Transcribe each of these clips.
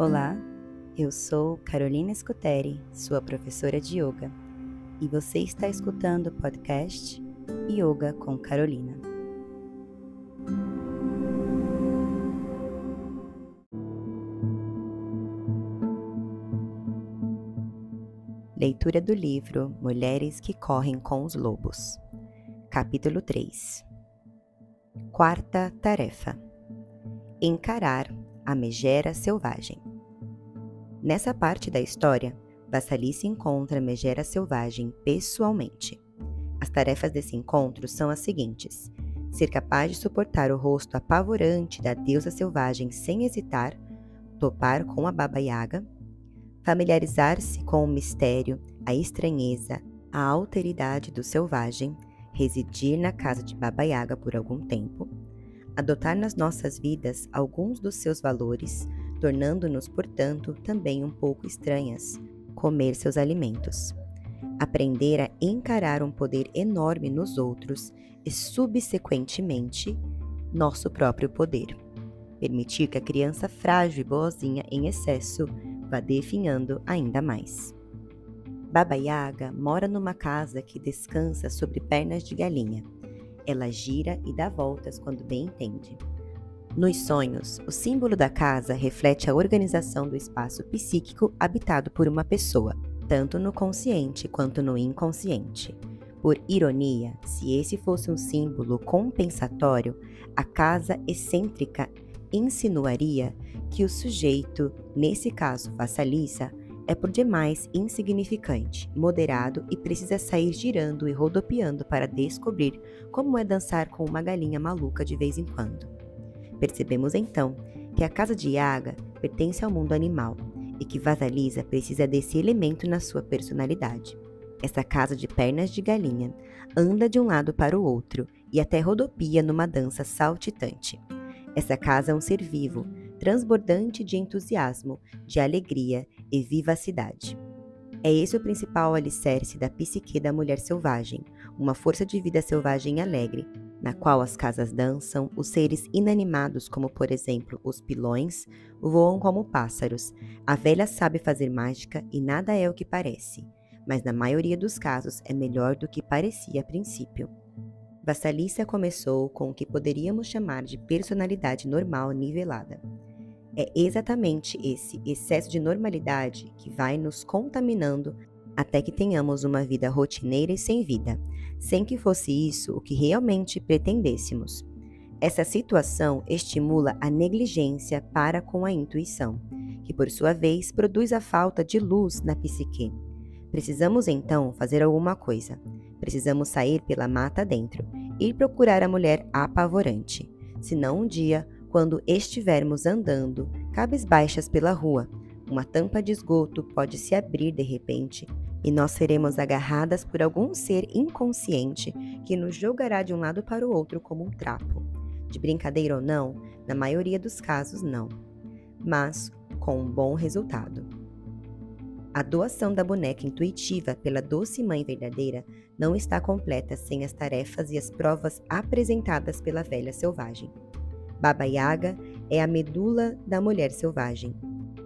Olá, eu sou Carolina Scuteri, sua professora de yoga, e você está escutando o podcast Yoga com Carolina. Leitura do livro Mulheres que Correm com os Lobos, capítulo 3 Quarta tarefa: Encarar a megera selvagem. Nessa parte da história, Vassalice encontra megera selvagem pessoalmente. As tarefas desse encontro são as seguintes: ser capaz de suportar o rosto apavorante da deusa selvagem sem hesitar, topar com a Baba Yaga, familiarizar-se com o mistério, a estranheza, a alteridade do selvagem, residir na casa de Baba Yaga por algum tempo, adotar nas nossas vidas alguns dos seus valores, tornando-nos, portanto, também um pouco estranhas, comer seus alimentos. Aprender a encarar um poder enorme nos outros e, subsequentemente, nosso próprio poder. Permitir que a criança frágil e boazinha em excesso vá definhando ainda mais. Baba Yaga mora numa casa que descansa sobre pernas de galinha. Ela gira e dá voltas quando bem entende. Nos sonhos, o símbolo da casa reflete a organização do espaço psíquico habitado por uma pessoa, tanto no consciente quanto no inconsciente. Por ironia, se esse fosse um símbolo compensatório, a casa excêntrica insinuaria que o sujeito, nesse caso vassaliça, é por demais insignificante, moderado e precisa sair girando e rodopiando para descobrir como é dançar com uma galinha maluca de vez em quando. Percebemos então que a casa de Yaga pertence ao mundo animal e que Vasalisa precisa desse elemento na sua personalidade. Essa casa de pernas de galinha anda de um lado para o outro e até rodopia numa dança saltitante. Essa casa é um ser vivo, transbordante de entusiasmo, de alegria e vivacidade. É esse o principal alicerce da psique da mulher selvagem, uma força de vida selvagem alegre, na qual as casas dançam, os seres inanimados, como por exemplo os pilões, voam como pássaros. A velha sabe fazer mágica e nada é o que parece, mas na maioria dos casos é melhor do que parecia a princípio. Vassalícia começou com o que poderíamos chamar de personalidade normal nivelada. É exatamente esse excesso de normalidade que vai nos contaminando até que tenhamos uma vida rotineira e sem vida, sem que fosse isso o que realmente pretendêssemos. Essa situação estimula a negligência para com a intuição, que por sua vez produz a falta de luz na psique. Precisamos então fazer alguma coisa. Precisamos sair pela mata dentro, ir procurar a mulher apavorante. Senão um dia quando estivermos andando cabisbaixas pela rua. Uma tampa de esgoto pode se abrir de repente e nós seremos agarradas por algum ser inconsciente que nos jogará de um lado para o outro como um trapo. De brincadeira ou não, na maioria dos casos, não. Mas com um bom resultado. A doação da boneca intuitiva pela doce mãe verdadeira não está completa sem as tarefas e as provas apresentadas pela velha selvagem. Baba Yaga é a medula da mulher selvagem.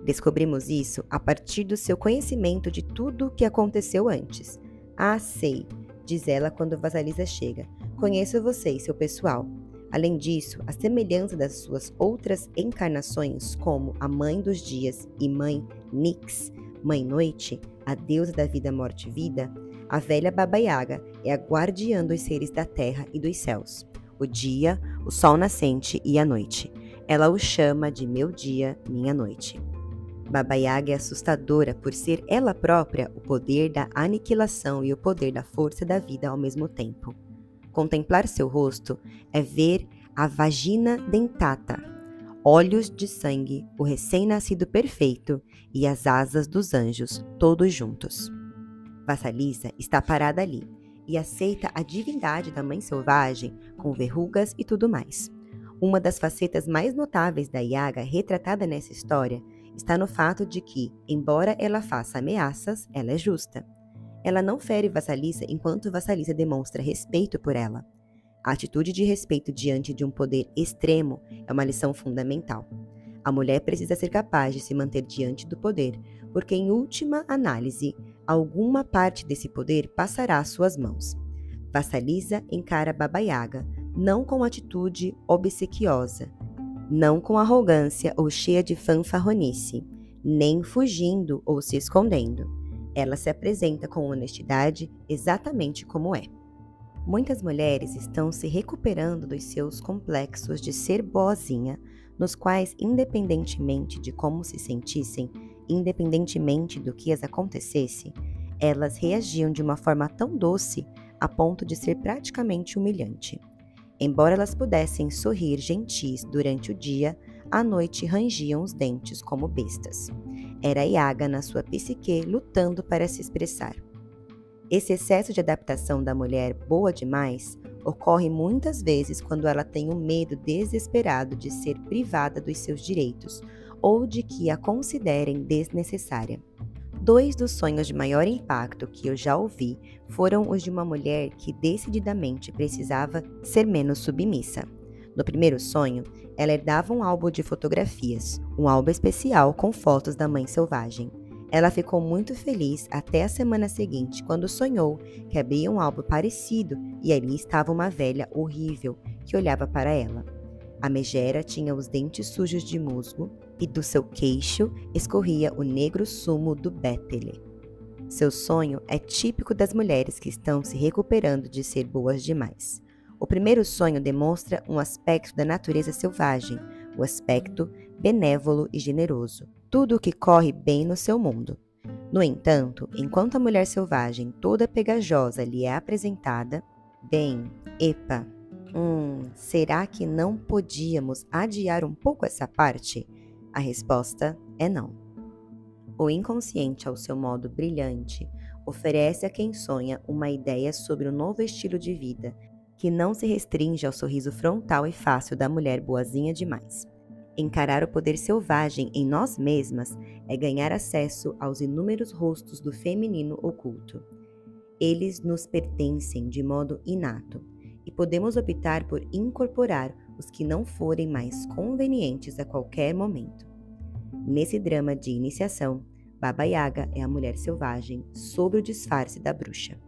Descobrimos isso a partir do seu conhecimento de tudo o que aconteceu antes. Ah, sei, diz ela quando Vasalisa chega. Conheço você e seu pessoal. Além disso, a semelhança das suas outras encarnações, como a Mãe dos Dias e Mãe Nix, Mãe Noite, a deusa da vida, morte e vida, a velha Baba Yaga é a guardiã dos seres da terra e dos céus o dia, o sol nascente e a noite. Ela o chama de meu dia, minha noite. Baba Yaga é assustadora por ser ela própria o poder da aniquilação e o poder da força da vida ao mesmo tempo. Contemplar seu rosto é ver a vagina dentata, olhos de sangue, o recém-nascido perfeito e as asas dos anjos, todos juntos. Vassalisa está parada ali, e aceita a divindade da mãe selvagem, com verrugas e tudo mais. Uma das facetas mais notáveis da Yaga retratada nessa história está no fato de que, embora ela faça ameaças, ela é justa. Ela não fere Vassalissa enquanto Vassalissa demonstra respeito por ela. A atitude de respeito diante de um poder extremo é uma lição fundamental. A mulher precisa ser capaz de se manter diante do poder, porque, em última análise, alguma parte desse poder passará às suas mãos. Vassalisa encara Baba Yaga, não com atitude obsequiosa, não com arrogância ou cheia de fanfarronice, nem fugindo ou se escondendo. Ela se apresenta com honestidade exatamente como é. Muitas mulheres estão se recuperando dos seus complexos de ser boazinha, nos quais, independentemente de como se sentissem, independentemente do que as acontecesse, elas reagiam de uma forma tão doce a ponto de ser praticamente humilhante. Embora elas pudessem sorrir gentis durante o dia, à noite rangiam os dentes como bestas. Era Iaga na sua psique lutando para se expressar. Esse excesso de adaptação da mulher boa demais ocorre muitas vezes quando ela tem um medo desesperado de ser privada dos seus direitos ou de que a considerem desnecessária. Dois dos sonhos de maior impacto que eu já ouvi foram os de uma mulher que decididamente precisava ser menos submissa. No primeiro sonho, ela herdava um álbum de fotografias, um álbum especial com fotos da mãe selvagem. Ela ficou muito feliz até a semana seguinte, quando sonhou que abria um álbum parecido e ali estava uma velha horrível que olhava para ela. A megera tinha os dentes sujos de musgo e do seu queixo escorria o negro sumo do bétele. Seu sonho é típico das mulheres que estão se recuperando de ser boas demais. O primeiro sonho demonstra um aspecto da natureza selvagem, o aspecto benévolo e generoso, tudo o que corre bem no seu mundo. No entanto, enquanto a mulher selvagem toda pegajosa lhe é apresentada, bem, epa, hum, será que não podíamos adiar um pouco essa parte? A resposta é não. O inconsciente, ao seu modo brilhante, oferece a quem sonha uma ideia sobre um novo estilo de vida que não se restringe ao sorriso frontal e fácil da mulher boazinha demais. Encarar o poder selvagem em nós mesmas é ganhar acesso aos inúmeros rostos do feminino oculto. Eles nos pertencem de modo inato e podemos optar por incorporar os que não forem mais convenientes a qualquer momento. Nesse drama de iniciação, Baba Yaga é a mulher selvagem sob o disfarce da bruxa.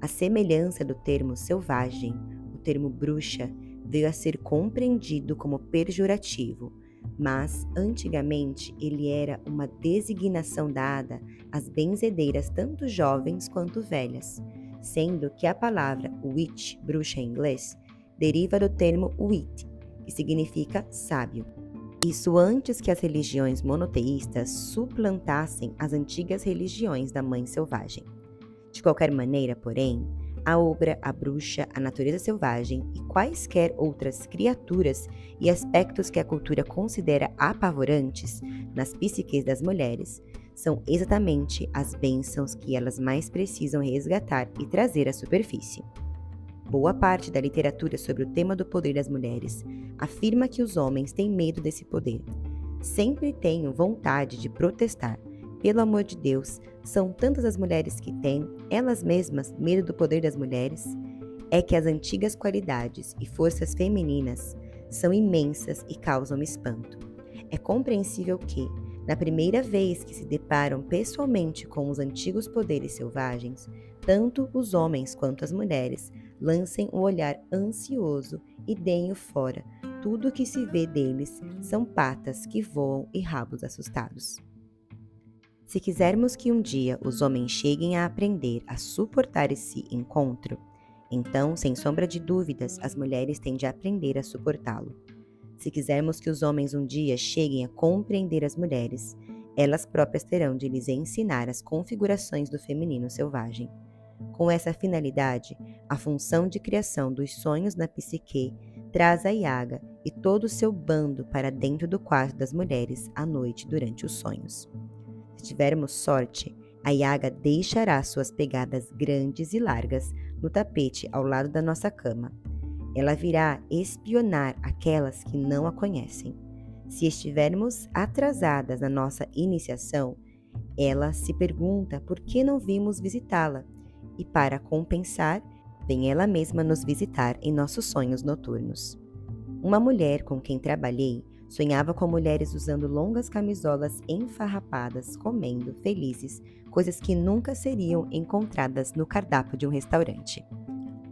A semelhança do termo selvagem, o termo bruxa, veio a ser compreendido como pejorativo, mas antigamente ele era uma designação dada às benzedeiras tanto jovens quanto velhas, sendo que a palavra witch, bruxa em inglês, deriva do termo wit, que significa sábio. Isso antes que as religiões monoteístas suplantassem as antigas religiões da mãe selvagem. De qualquer maneira, porém, a obra, a bruxa, a natureza selvagem e quaisquer outras criaturas e aspectos que a cultura considera apavorantes nas psiques das mulheres são exatamente as bênçãos que elas mais precisam resgatar e trazer à superfície. Boa parte da literatura sobre o tema do poder das mulheres afirma que os homens têm medo desse poder. Sempre tenho vontade de protestar. Pelo amor de Deus, são tantas as mulheres que têm, elas mesmas, medo do poder das mulheres? É que as antigas qualidades e forças femininas são imensas e causam espanto. É compreensível que, na primeira vez que se deparam pessoalmente com os antigos poderes selvagens, tanto os homens quanto as mulheres lancem um olhar ansioso e deem-o fora. Tudo o que se vê deles são patas que voam e rabos assustados. Se quisermos que um dia os homens cheguem a aprender a suportar esse encontro, então, sem sombra de dúvidas, as mulheres têm de aprender a suportá-lo. Se quisermos que os homens um dia cheguem a compreender as mulheres, elas próprias terão de lhes ensinar as configurações do feminino selvagem. Com essa finalidade, a função de criação dos sonhos na psique traz a Iaga e todo o seu bando para dentro do quarto das mulheres à noite durante os sonhos. Se tivermos sorte, a Iaga deixará suas pegadas grandes e largas no tapete ao lado da nossa cama. Ela virá espionar aquelas que não a conhecem. Se estivermos atrasadas na nossa iniciação, ela se pergunta por que não vimos visitá-la e, para compensar, vem ela mesma nos visitar em nossos sonhos noturnos. Uma mulher com quem trabalhei Sonhava com mulheres usando longas camisolas enfarrapadas, comendo, felizes, coisas que nunca seriam encontradas no cardápio de um restaurante.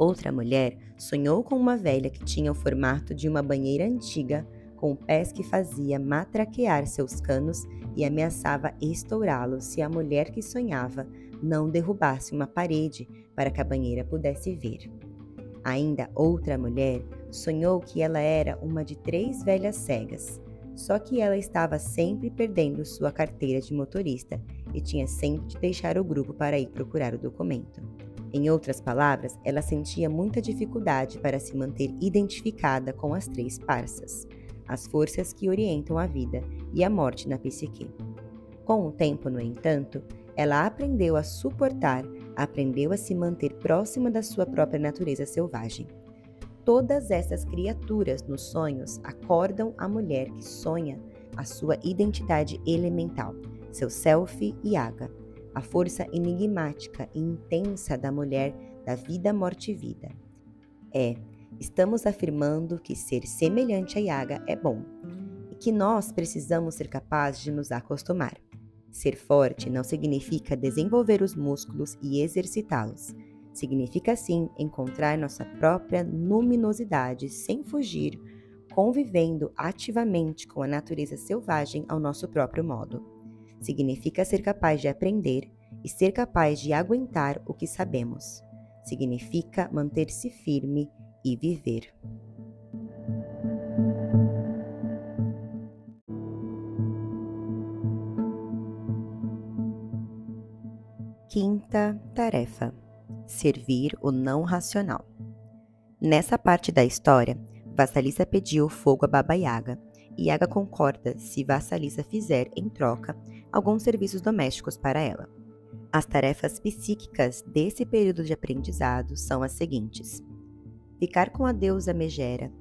Outra mulher sonhou com uma velha que tinha o formato de uma banheira antiga, com pés que fazia matraquear seus canos e ameaçava estourá-los se a mulher que sonhava não derrubasse uma parede para que a banheira pudesse ver. Ainda outra mulher sonhou que ela era uma de três velhas cegas, só que ela estava sempre perdendo sua carteira de motorista e tinha sempre de deixar o grupo para ir procurar o documento. Em outras palavras, ela sentia muita dificuldade para se manter identificada com as três parças, as forças que orientam a vida e a morte na psique. Com o tempo, no entanto, ela aprendeu a suportar, aprendeu a se manter próxima da sua própria natureza selvagem. Todas essas criaturas nos sonhos acordam a mulher que sonha a sua identidade elemental, seu self e aga, a força enigmática e intensa da mulher da vida, morte e vida. É, estamos afirmando que ser semelhante a Yaga é bom e que nós precisamos ser capazes de nos acostumar. Ser forte não significa desenvolver os músculos e exercitá-los. Significa sim encontrar nossa própria luminosidade sem fugir, convivendo ativamente com a natureza selvagem ao nosso próprio modo. Significa ser capaz de aprender e ser capaz de aguentar o que sabemos. Significa manter-se firme e viver. Quinta tarefa: servir o não racional. Nessa parte da história, Vassalissa pediu fogo a Baba Yaga, e Yaga concorda se Vassalissa fizer, em troca, alguns serviços domésticos para ela. As tarefas psíquicas desse período de aprendizado são as seguintes: ficar com a deusa Megera,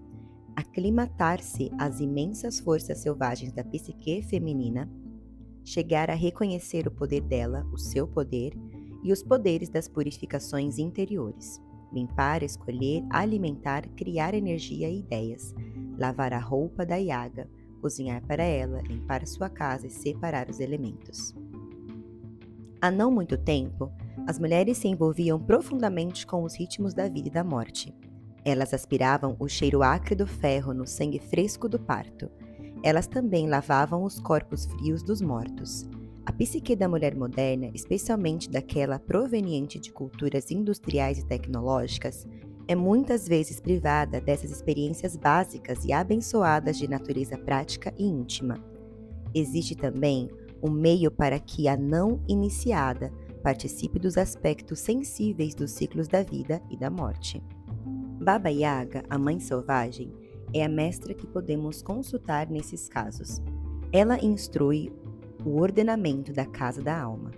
aclimatar-se às imensas forças selvagens da psique feminina, chegar a reconhecer o poder dela, o seu poder, e os poderes das purificações interiores. Limpar, escolher, alimentar, criar energia e ideias. Lavar a roupa da Yaga, cozinhar para ela, limpar sua casa e separar os elementos. Há não muito tempo, as mulheres se envolviam profundamente com os ritmos da vida e da morte. Elas aspiravam o cheiro acre do ferro no sangue fresco do parto elas também lavavam os corpos frios dos mortos. A psique da mulher moderna, especialmente daquela proveniente de culturas industriais e tecnológicas, é muitas vezes privada dessas experiências básicas e abençoadas de natureza prática e íntima. Existe também um meio para que a não iniciada participe dos aspectos sensíveis dos ciclos da vida e da morte. Baba Yaga, a mãe selvagem, é a mestra que podemos consultar nesses casos. Ela instrui o ordenamento da casa da alma.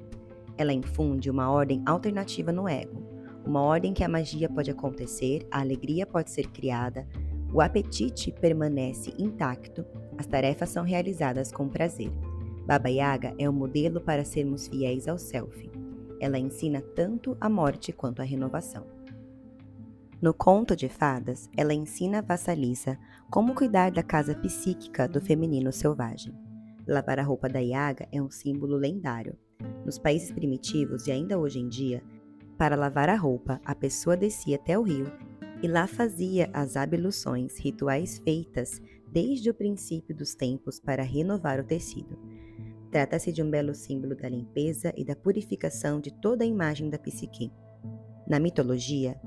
Ela infunde uma ordem alternativa no ego, uma ordem que a magia pode acontecer, a alegria pode ser criada, o apetite permanece intacto, as tarefas são realizadas com prazer. Baba Yaga é o modelo para sermos fiéis ao self. Ela ensina tanto a morte quanto a renovação. No conto de fadas, ela ensina a vassalissa como cuidar da casa psíquica do feminino selvagem. Lavar a roupa da Yaga é um símbolo lendário. Nos países primitivos e ainda hoje em dia, para lavar a roupa, a pessoa descia até o rio e lá fazia as abluções, rituais feitas desde o princípio dos tempos para renovar o tecido. Trata-se de um belo símbolo da limpeza e da purificação de toda a imagem da psique. Na mitologia,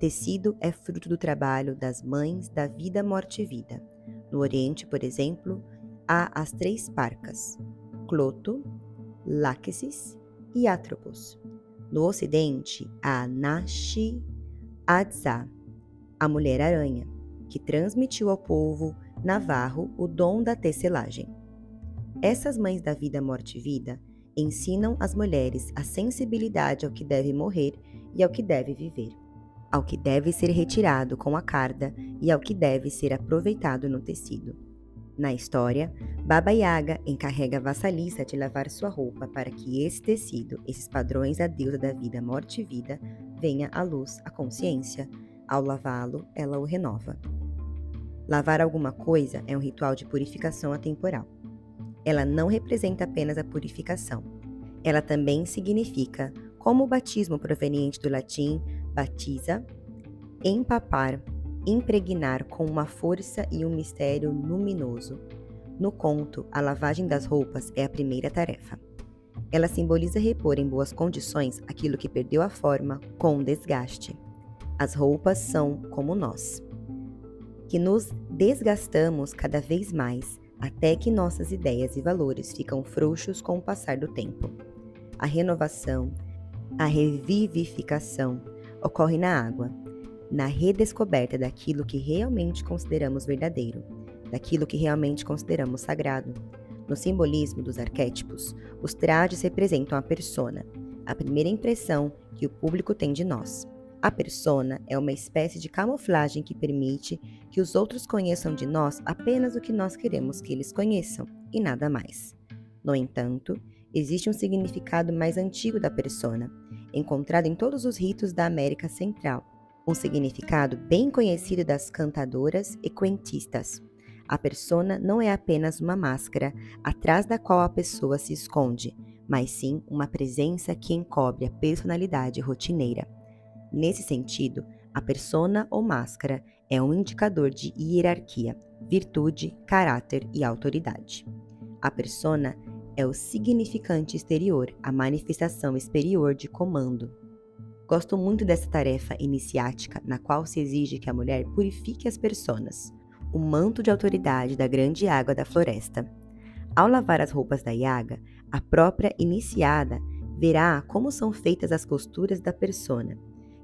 Tecido é fruto do trabalho das mães da vida, morte e vida. No Oriente, por exemplo, há as três parcas: Cloto, Láquesis e Atropos. No Ocidente, há Nashi Adza, a mulher-aranha, que transmitiu ao povo navarro o dom da tecelagem. Essas mães da vida, morte e vida ensinam às mulheres a sensibilidade ao que deve morrer e ao que deve viver ao que deve ser retirado com a carda e ao que deve ser aproveitado no tecido. Na história, Baba Yaga encarrega a vassalissa de lavar sua roupa para que esse tecido, esses padrões da deusa da vida, morte e vida, venha à luz, à consciência. Ao lavá-lo, ela o renova. Lavar alguma coisa é um ritual de purificação atemporal. Ela não representa apenas a purificação. Ela também significa, como o batismo proveniente do latim batiza, empapar, impregnar com uma força e um mistério luminoso. No conto, a lavagem das roupas é a primeira tarefa. Ela simboliza repor em boas condições aquilo que perdeu a forma com desgaste. As roupas são como nós que nos desgastamos cada vez mais até que nossas ideias e valores ficam frouxos com o passar do tempo. A renovação, a revivificação ocorre na água, na redescoberta daquilo que realmente consideramos verdadeiro, daquilo que realmente consideramos sagrado. No simbolismo dos arquétipos, os trajes representam a persona, a primeira impressão que o público tem de nós. A persona é uma espécie de camuflagem que permite que os outros conheçam de nós apenas o que nós queremos que eles conheçam e nada mais. No entanto, existe um significado mais antigo da persona, encontrado em todos os ritos da América Central, um significado bem conhecido das cantadoras e cuentistas. A persona não é apenas uma máscara atrás da qual a pessoa se esconde, mas sim uma presença que encobre a personalidade rotineira. Nesse sentido, a persona ou máscara é um indicador de hierarquia, virtude, caráter e autoridade. A persona é o significante exterior, a manifestação exterior de comando. Gosto muito dessa tarefa iniciática na qual se exige que a mulher purifique as personas, o manto de autoridade da grande água da floresta. Ao lavar as roupas da Yaga, a própria iniciada verá como são feitas as costuras da persona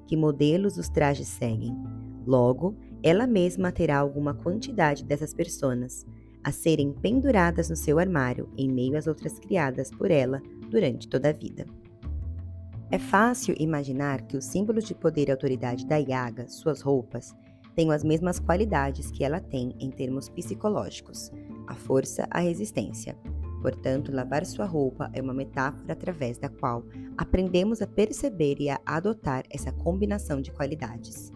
que modelos os trajes seguem. Logo, ela mesma terá alguma quantidade dessas personas a serem penduradas no seu armário em meio às outras criadas por ela durante toda a vida. É fácil imaginar que os símbolos de poder e autoridade da Yaga, suas roupas, tenham as mesmas qualidades que ela tem em termos psicológicos: a força, a resistência, Portanto, lavar sua roupa é uma metáfora através da qual aprendemos a perceber e a adotar essa combinação de qualidades,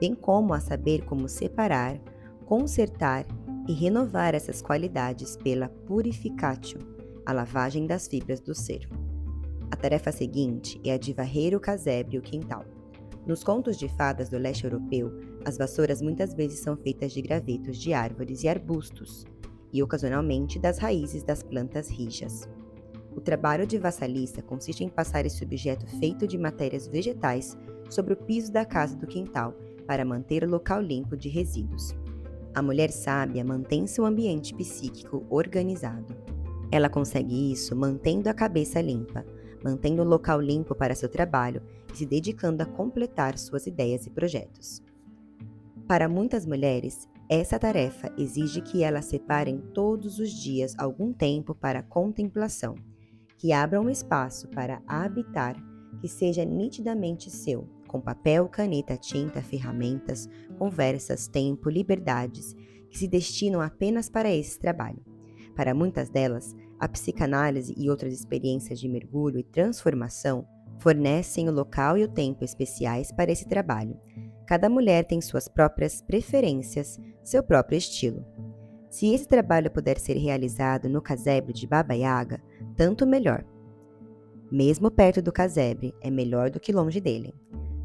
bem como a saber como separar, consertar e renovar essas qualidades pela purificatio, a lavagem das fibras do ser. A tarefa seguinte é a de varrer o casebre e o quintal. Nos contos de fadas do leste europeu, as vassouras muitas vezes são feitas de gravetos de árvores e arbustos, e ocasionalmente das raízes das plantas rijas. O trabalho de vassalista consiste em passar esse objeto feito de matérias vegetais sobre o piso da casa do quintal para manter o local limpo de resíduos. A mulher sábia mantém seu ambiente psíquico organizado. Ela consegue isso mantendo a cabeça limpa, mantendo o local limpo para seu trabalho e se dedicando a completar suas ideias e projetos. Para muitas mulheres, essa tarefa exige que elas separem todos os dias algum tempo para contemplação, que abram um espaço para habitar que seja nitidamente seu, com papel, caneta, tinta, ferramentas, conversas, tempo, liberdades, que se destinam apenas para esse trabalho. Para muitas delas, a psicanálise e outras experiências de mergulho e transformação fornecem o local e o tempo especiais para esse trabalho, Cada mulher tem suas próprias preferências, seu próprio estilo. Se esse trabalho puder ser realizado no casebre de Baba Yaga, tanto melhor. Mesmo perto do casebre, é melhor do que longe dele.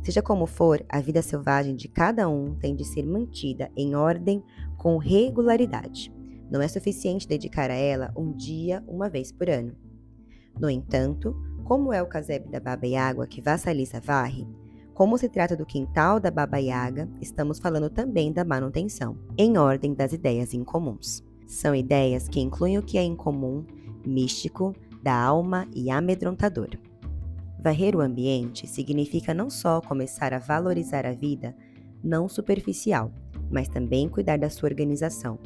Seja como for, a vida selvagem de cada um tem de ser mantida em ordem com regularidade. Não é suficiente dedicar a ela um dia, uma vez por ano. No entanto, como é o casebre da Baba Yaga que vassaliza varre, como se trata do quintal da Baba Yaga, estamos falando também da manutenção, em ordem das ideias incomuns. São ideias que incluem o que é incomum, místico, da alma e amedrontador. Varrer o ambiente significa não só começar a valorizar a vida não superficial, mas também cuidar da sua organização.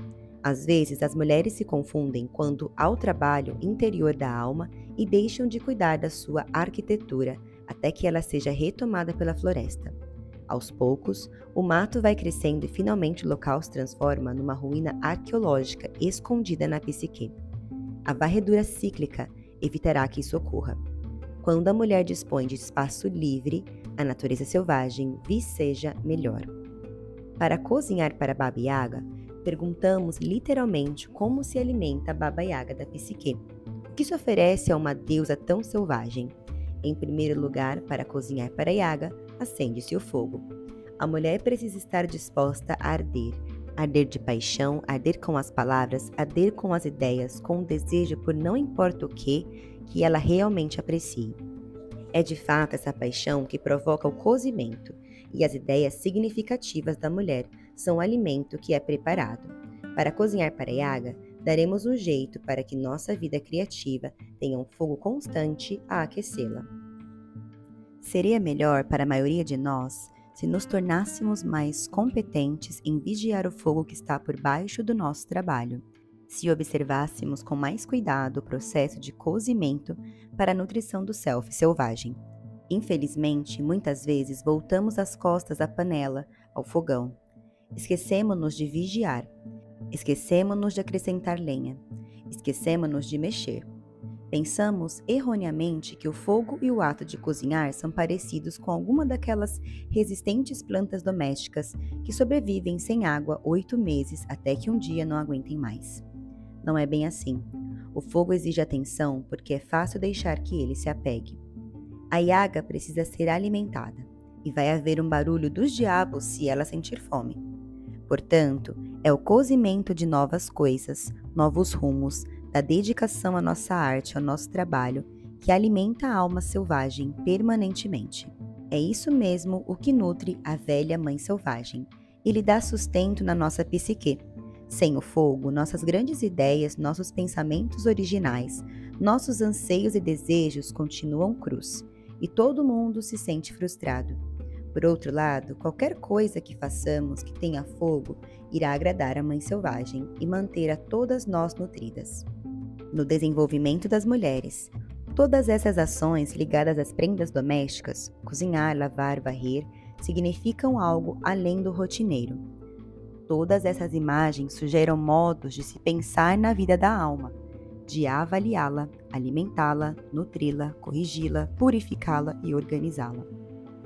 Às vezes, as mulheres se confundem quanto ao trabalho interior da alma e deixam de cuidar da sua arquitetura até que ela seja retomada pela floresta. Aos poucos, o mato vai crescendo e finalmente o local se transforma numa ruína arqueológica escondida na psique. A varredura cíclica evitará que isso ocorra. Quando a mulher dispõe de espaço livre, a natureza selvagem viceja melhor. Para cozinhar para Baba Yaga, perguntamos literalmente como se alimenta a Baba Yaga da psique. O que se oferece a uma deusa tão selvagem? Em primeiro lugar, para cozinhar para Yaga, acende-se o fogo. A mulher precisa estar disposta a arder, arder de paixão, arder com as palavras, arder com as ideias, com o desejo por não importa o que, que ela realmente aprecie. É de fato essa paixão que provoca o cozimento, e as ideias significativas da mulher são o alimento que é preparado. Para cozinhar para Yaga, daremos um jeito para que nossa vida criativa tenha um fogo constante a aquecê-la. Seria melhor para a maioria de nós se nos tornássemos mais competentes em vigiar o fogo que está por baixo do nosso trabalho, se observássemos com mais cuidado o processo de cozimento para a nutrição do self selvagem. Infelizmente, muitas vezes voltamos as costas à panela, ao fogão. Esquecemos-nos de vigiar. Esquecemos-nos de acrescentar lenha. Esquecemos-nos de mexer. Pensamos erroneamente que o fogo e o ato de cozinhar são parecidos com alguma daquelas resistentes plantas domésticas que sobrevivem sem água oito meses até que um dia não aguentem mais. Não é bem assim. O fogo exige atenção porque é fácil deixar que ele se apegue. A Yaga precisa ser alimentada e vai haver um barulho dos diabos se ela sentir fome. Portanto, é o cozimento de novas coisas, novos rumos, da dedicação à nossa arte, ao nosso trabalho, que alimenta a alma selvagem permanentemente. É isso mesmo o que nutre a velha mãe selvagem e lhe dá sustento na nossa psique. Sem o fogo, nossas grandes ideias, nossos pensamentos originais, nossos anseios e desejos continuam cruz e todo mundo se sente frustrado. Por outro lado, qualquer coisa que façamos que tenha fogo irá agradar a mãe selvagem e manter a todas nós nutridas. No desenvolvimento das mulheres, todas essas ações ligadas às prendas domésticas, cozinhar, lavar, varrer, significam algo além do rotineiro. Todas essas imagens sugeram modos de se pensar na vida da alma de avaliá-la, alimentá-la, nutri-la, corrigi-la, purificá-la e organizá-la.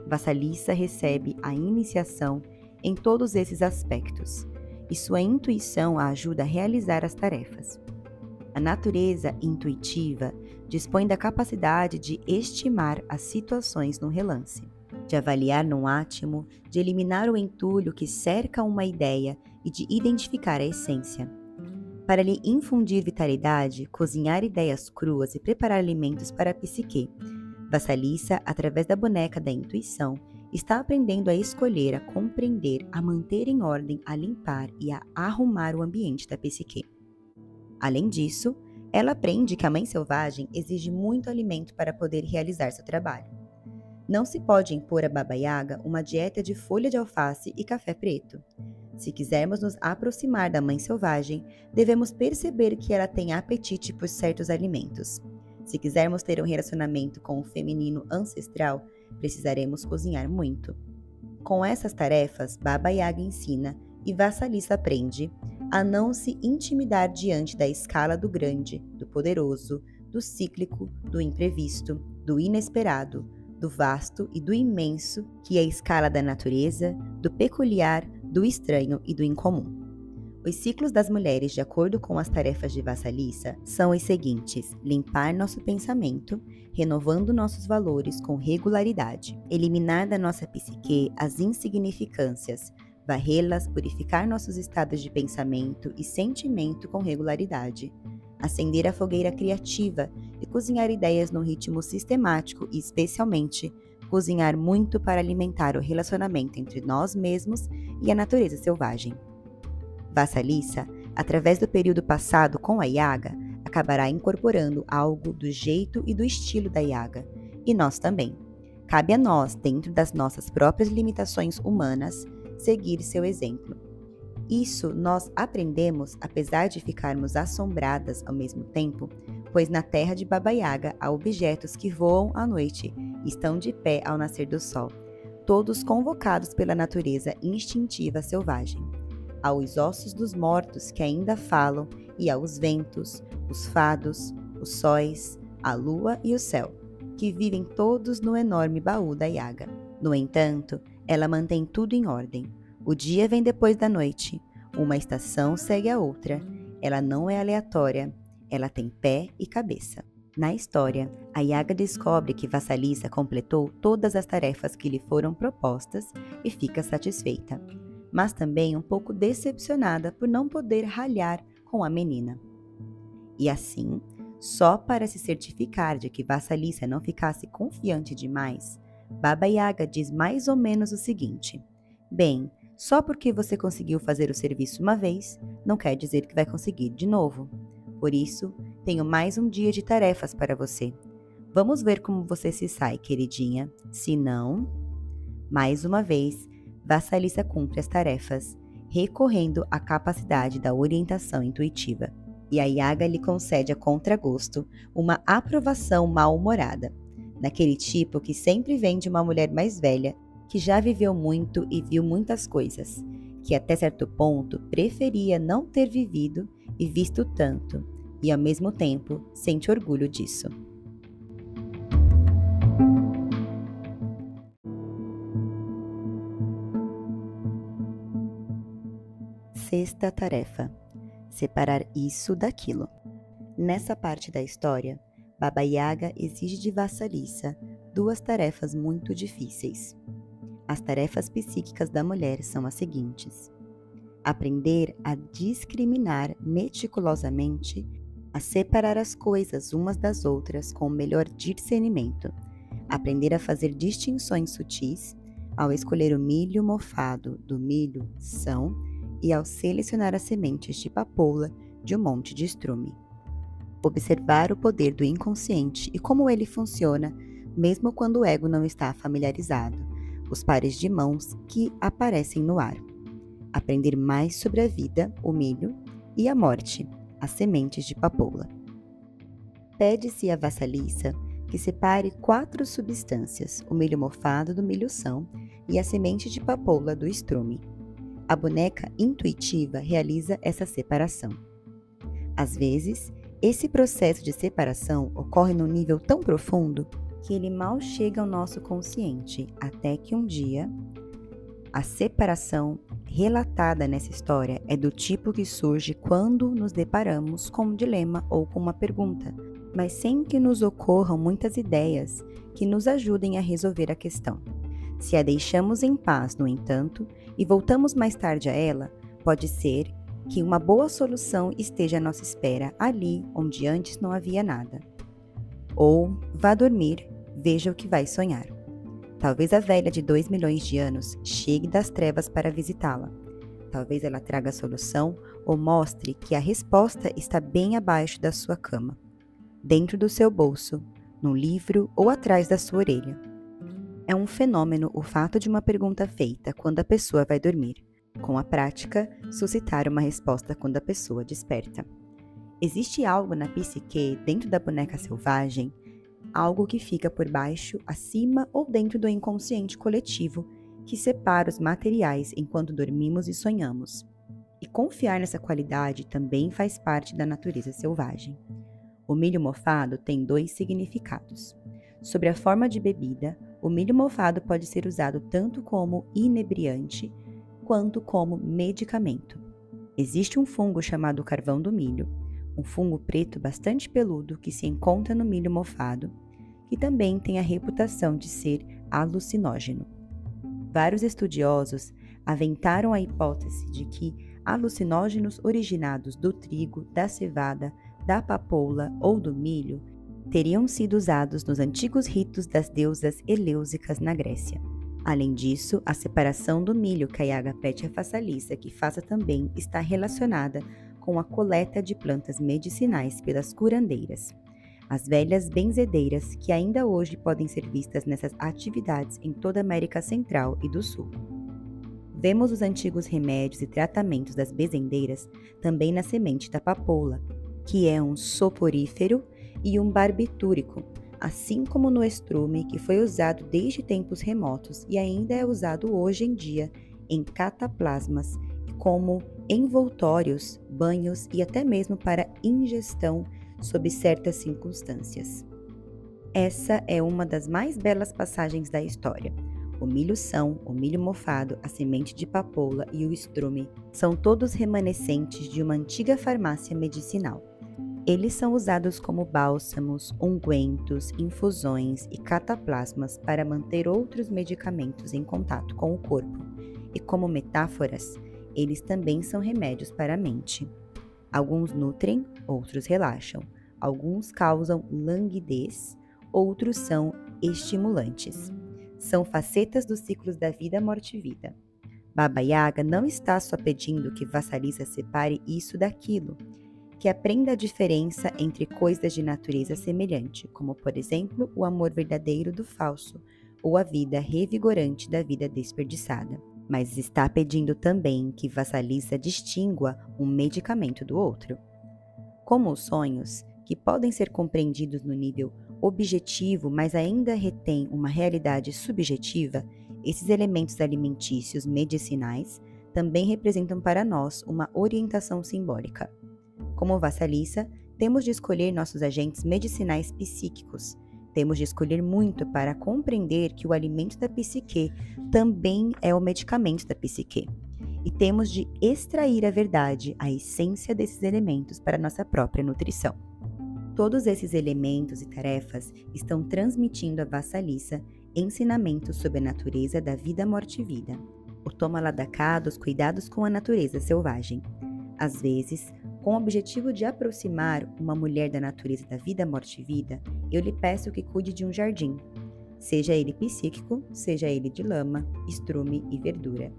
Vassalissa recebe a iniciação em todos esses aspectos e sua intuição a ajuda a realizar as tarefas. A natureza intuitiva dispõe da capacidade de estimar as situações no relance, de avaliar no átimo, de eliminar o entulho que cerca uma ideia e de identificar a essência. Para lhe infundir vitalidade, cozinhar ideias cruas e preparar alimentos para a psique. Vassalissa, através da boneca da intuição, está aprendendo a escolher, a compreender, a manter em ordem, a limpar e a arrumar o ambiente da psique. Além disso, ela aprende que a mãe selvagem exige muito alimento para poder realizar seu trabalho. Não se pode impor a Baba Yaga uma dieta de folha de alface e café preto. Se quisermos nos aproximar da mãe selvagem, devemos perceber que ela tem apetite por certos alimentos. Se quisermos ter um relacionamento com o feminino ancestral, precisaremos cozinhar muito. Com essas tarefas, Baba Yaga ensina e Vassalissa aprende a não se intimidar diante da escala do grande, do poderoso, do cíclico, do imprevisto, do inesperado, do vasto e do imenso, que é a escala da natureza, do peculiar, do estranho e do incomum. Os ciclos das mulheres, de acordo com as tarefas de Vassalissa, são os seguintes: limpar nosso pensamento, renovando nossos valores com regularidade, eliminar da nossa psique as insignificâncias, varrê-las, purificar nossos estados de pensamento e sentimento com regularidade, acender a fogueira criativa e cozinhar ideias num ritmo sistemático e, especialmente, cozinhar muito para alimentar o relacionamento entre nós mesmos e a natureza selvagem. Vassalissa, através do período passado com a Yaga, acabará incorporando algo do jeito e do estilo da Yaga, e nós também. Cabe a nós, dentro das nossas próprias limitações humanas, seguir seu exemplo. Isso nós aprendemos apesar de ficarmos assombradas ao mesmo tempo, pois na terra de Baba Yaga há objetos que voam à noite e estão de pé ao nascer do sol, todos convocados pela natureza instintiva selvagem. Há os ossos dos mortos que ainda falam e há os ventos, os fados, os sóis, a lua e o céu, que vivem todos no enorme baú da Yaga. No entanto, ela mantém tudo em ordem o dia vem depois da noite. Uma estação segue a outra. Ela não é aleatória, ela tem pé e cabeça. Na história, a Yaga descobre que Vassalissa completou todas as tarefas que lhe foram propostas e fica satisfeita, mas também um pouco decepcionada por não poder ralhar com a menina. E assim, só para se certificar de que Vassalissa não ficasse confiante demais, Baba Yaga diz mais ou menos o seguinte: Bem, só porque você conseguiu fazer o serviço uma vez, não quer dizer que vai conseguir de novo. Por isso, tenho mais um dia de tarefas para você. Vamos ver como você se sai, queridinha. Se não, mais uma vez, Vassalissa cumpre as tarefas, recorrendo à capacidade da orientação intuitiva. E a Yaga lhe concede a contragosto uma aprovação mal-humorada, naquele tipo que sempre vem de uma mulher mais velha, que já viveu muito e viu muitas coisas, que até certo ponto preferia não ter vivido e visto tanto, e ao mesmo tempo sente orgulho disso. Sexta tarefa: separar isso daquilo. Nessa parte da história, Baba Yaga exige de Vassalissa duas tarefas muito difíceis. As tarefas psíquicas da mulher são as seguintes: aprender a discriminar meticulosamente, a separar as coisas umas das outras com o melhor discernimento, aprender a fazer distinções sutis ao escolher o milho mofado do milho são e ao selecionar as sementes de papoula de um monte de estrume. Observar o poder do inconsciente e como ele funciona, mesmo quando o ego não está familiarizado, os pares de mãos que aparecem no ar aprender mais sobre a vida, o milho, e a morte, as sementes de papoula. Pede-se à vassaliça que separe quatro substâncias, o milho mofado do milho são e a semente de papoula do estrume. A boneca intuitiva realiza essa separação. Às vezes, esse processo de separação ocorre num nível tão profundo que ele mal chega ao nosso consciente, até que um dia a separação relatada nessa história é do tipo que surge quando nos deparamos com um dilema ou com uma pergunta, mas sem que nos ocorram muitas ideias que nos ajudem a resolver a questão. Se a deixamos em paz, no entanto, e voltamos mais tarde a ela, pode ser que uma boa solução esteja à nossa espera ali onde antes não havia nada. Ou vá dormir, veja o que vai sonhar. Talvez a velha de dois milhões de anos chegue das trevas para visitá-la. Talvez ela traga a solução ou mostre que a resposta está bem abaixo da sua cama, dentro do seu bolso, no livro ou atrás da sua orelha. É um fenômeno o fato de uma pergunta feita quando a pessoa vai dormir, com a prática, suscitar uma resposta quando a pessoa desperta. Existe algo na psique dentro da boneca selvagem algo que fica por baixo, acima ou dentro do inconsciente coletivo que separa os materiais enquanto dormimos e sonhamos. E confiar nessa qualidade também faz parte da natureza selvagem. O milho mofado tem dois significados. Sobre a forma de bebida, o milho mofado pode ser usado tanto como inebriante quanto como medicamento. Existe um fungo chamado carvão do milho, um fungo preto bastante peludo que se encontra no milho mofado, que também tem a reputação de ser alucinógeno. Vários estudiosos aventaram a hipótese de que alucinógenos originados do trigo, da cevada, da papoula ou do milho teriam sido usados nos antigos ritos das deusas elêusicas na Grécia. Além disso, a separação do milho que a Yaga pede a Fassalissa que faça também está relacionada com a coleta de plantas medicinais pelas curandeiras, as velhas benzedeiras que ainda hoje podem ser vistas nessas atividades em toda a América Central e do Sul. Vemos os antigos remédios e tratamentos das bezendeiras também na semente da papoula, que é um soporífero e um barbitúrico, assim como no estrume, que foi usado desde tempos remotos e ainda é usado hoje em dia em cataplasmas como envoltórios, banhos e até mesmo para ingestão sob certas circunstâncias. Essa é uma das mais belas passagens da história. o milho-são, o milho mofado, a semente de papoula e o estrume são todos remanescentes de uma antiga farmácia medicinal. Eles são usados como bálsamos, ungüentos, infusões e cataplasmas para manter outros medicamentos em contato com o corpo, e como metáforas, eles também são remédios para a mente. Alguns nutrem, outros relaxam. Alguns causam languidez, outros são estimulantes. São facetas dos ciclos da vida, morte e vida. Baba Yaga não está só pedindo que Vassalisa separe isso daquilo, que aprenda a diferença entre coisas de natureza semelhante, como por exemplo o amor verdadeiro do falso, ou a vida revigorante da vida desperdiçada mas está pedindo também que Vassalisa distingua um medicamento do outro. Como os sonhos, que podem ser compreendidos no nível objetivo, mas ainda retêm uma realidade subjetiva, esses elementos alimentícios medicinais também representam para nós uma orientação simbólica. Como Vassalissa, temos de escolher nossos agentes medicinais psíquicos, temos de escolher muito para compreender que o alimento da psique também é o medicamento da psique. E temos de extrair a verdade, a essência desses elementos para nossa própria nutrição. Todos esses elementos e tarefas estão transmitindo a vassalissa ensinamentos sobre a natureza da vida, morte e vida. O toma lá da cá dos cuidados com a natureza selvagem. Às vezes, com o objetivo de aproximar uma mulher da natureza da vida, morte e vida, eu lhe peço que cuide de um jardim, seja ele psíquico, seja ele de lama, estrume e verdura,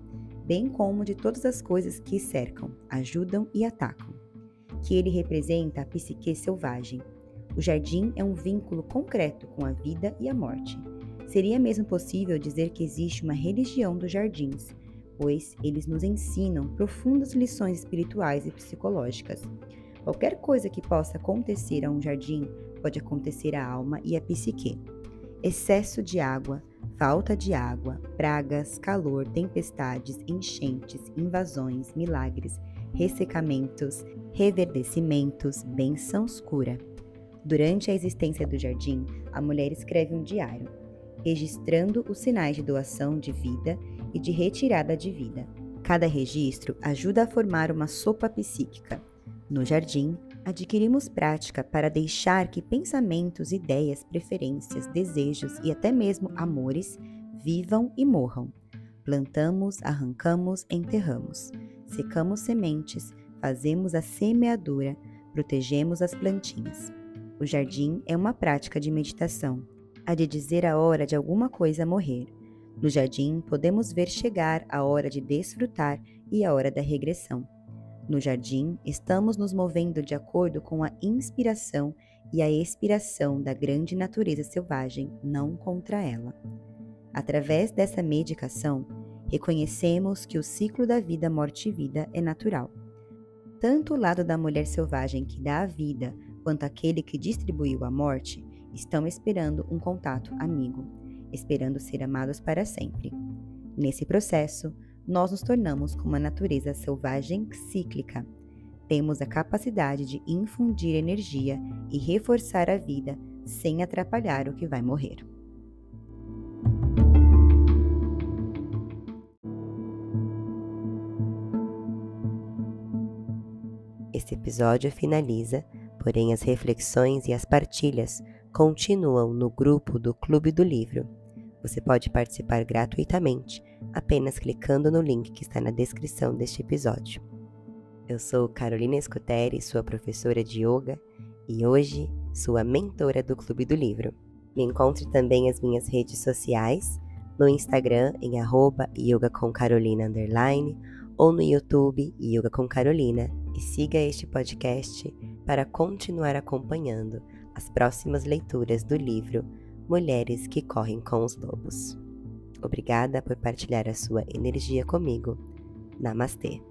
bem como de todas as coisas que cercam, ajudam e atacam. Que ele representa a psique selvagem. O jardim é um vínculo concreto com a vida e a morte. Seria mesmo possível dizer que existe uma religião dos jardins, pois eles nos ensinam profundas lições espirituais e psicológicas. Qualquer coisa que possa acontecer a um jardim pode acontecer à alma e à psique. Excesso de água, falta de água, pragas, calor, tempestades, enchentes, invasões, milagres, ressecamentos, reverdecimentos, bençãos cura. Durante a existência do jardim, a mulher escreve um diário, registrando os sinais de doação de vida e de retirada de vida. Cada registro ajuda a formar uma sopa psíquica. No jardim, adquirimos prática para deixar que pensamentos, ideias, preferências, desejos e até mesmo amores vivam e morram. Plantamos, arrancamos, enterramos. Secamos sementes, fazemos a semeadura, protegemos as plantinhas. O jardim é uma prática de meditação, a de dizer a hora de alguma coisa morrer. No jardim, podemos ver chegar a hora de desfrutar e a hora da regressão. No jardim, estamos nos movendo de acordo com a inspiração e a expiração da grande natureza selvagem, não contra ela. Através dessa medicação, reconhecemos que o ciclo da vida, morte e vida é natural. Tanto o lado da mulher selvagem que dá a vida, quanto aquele que distribuiu a morte, estão esperando um contato amigo esperando ser amados para sempre. Nesse processo, nós nos tornamos como a natureza selvagem cíclica. Temos a capacidade de infundir energia e reforçar a vida sem atrapalhar o que vai morrer. Este episódio finaliza, porém as reflexões e as partilhas continuam no grupo do Clube do Livro. Você pode participar gratuitamente apenas clicando no link que está na descrição deste episódio. Eu sou Carolina Scuteri, sua professora de yoga e hoje sua mentora do Clube do Livro. Me encontre também as minhas redes sociais, no Instagram em arroba yoga com Carolina underline, ou no YouTube Yoga com Carolina e siga este podcast para continuar acompanhando as próximas leituras do livro Mulheres que Correm com os Lobos. Obrigada por partilhar a sua energia comigo. Namastê!